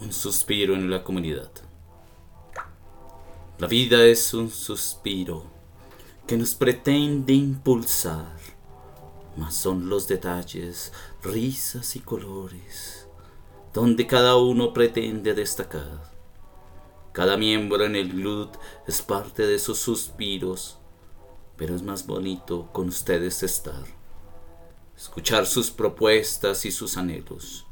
Un suspiro en la comunidad. La vida es un suspiro que nos pretende impulsar, mas son los detalles, risas y colores, donde cada uno pretende destacar. Cada miembro en el glut es parte de sus suspiros, pero es más bonito con ustedes estar, escuchar sus propuestas y sus anhelos,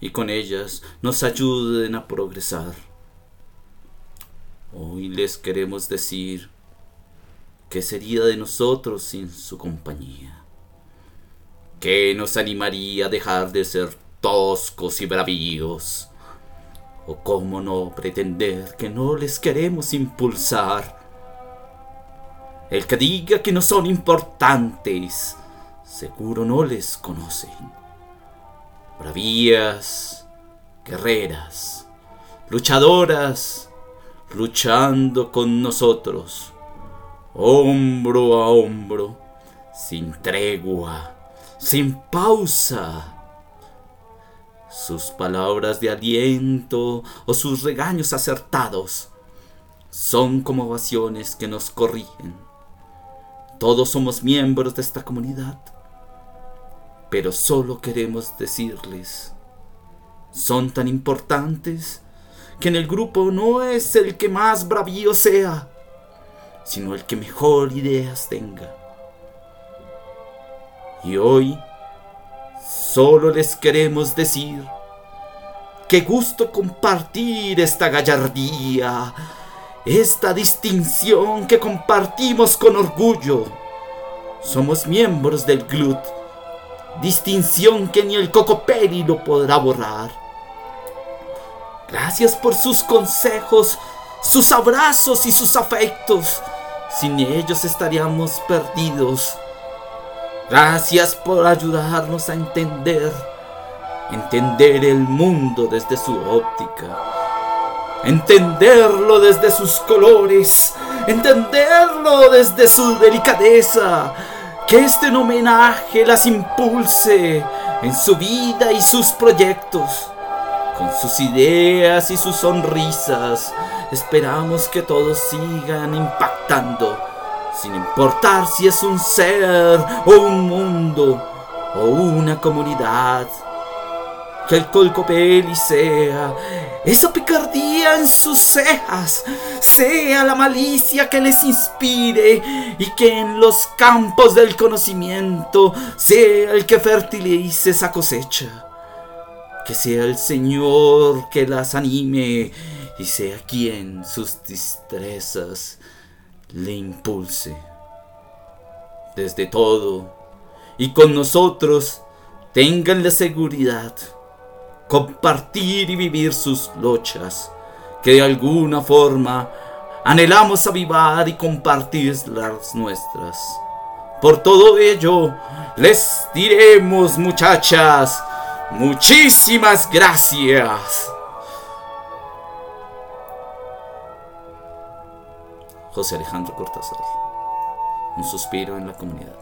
y con ellas nos ayuden a progresar. Hoy les queremos decir qué sería de nosotros sin su compañía. ¿Qué nos animaría a dejar de ser toscos y bravíos? ¿O cómo no pretender que no les queremos impulsar? El que diga que no son importantes, seguro no les conocen. Bravías, guerreras, luchadoras, luchando con nosotros, hombro a hombro, sin tregua, sin pausa sus palabras de aliento o sus regaños acertados son como ovaciones que nos corrigen. Todos somos miembros de esta comunidad, pero solo queremos decirles, son tan importantes que en el grupo no es el que más bravío sea, sino el que mejor ideas tenga. Y hoy Solo les queremos decir, qué gusto compartir esta gallardía, esta distinción que compartimos con orgullo. Somos miembros del GLUT, distinción que ni el Cocoperi lo podrá borrar. Gracias por sus consejos, sus abrazos y sus afectos. Sin ellos estaríamos perdidos. Gracias por ayudarnos a entender, entender el mundo desde su óptica, entenderlo desde sus colores, entenderlo desde su delicadeza, que este homenaje las impulse en su vida y sus proyectos. Con sus ideas y sus sonrisas, esperamos que todos sigan impactando sin importar si es un ser o un mundo o una comunidad. Que el colcopeli sea esa picardía en sus cejas, sea la malicia que les inspire y que en los campos del conocimiento sea el que fertilice esa cosecha. Que sea el Señor que las anime y sea quien sus destrezas le impulse. Desde todo y con nosotros tengan la seguridad, compartir y vivir sus luchas, que de alguna forma anhelamos avivar y compartir las nuestras. Por todo ello, les diremos muchachas, muchísimas gracias. José Alejandro Cortázar. Un suspiro en la comunidad.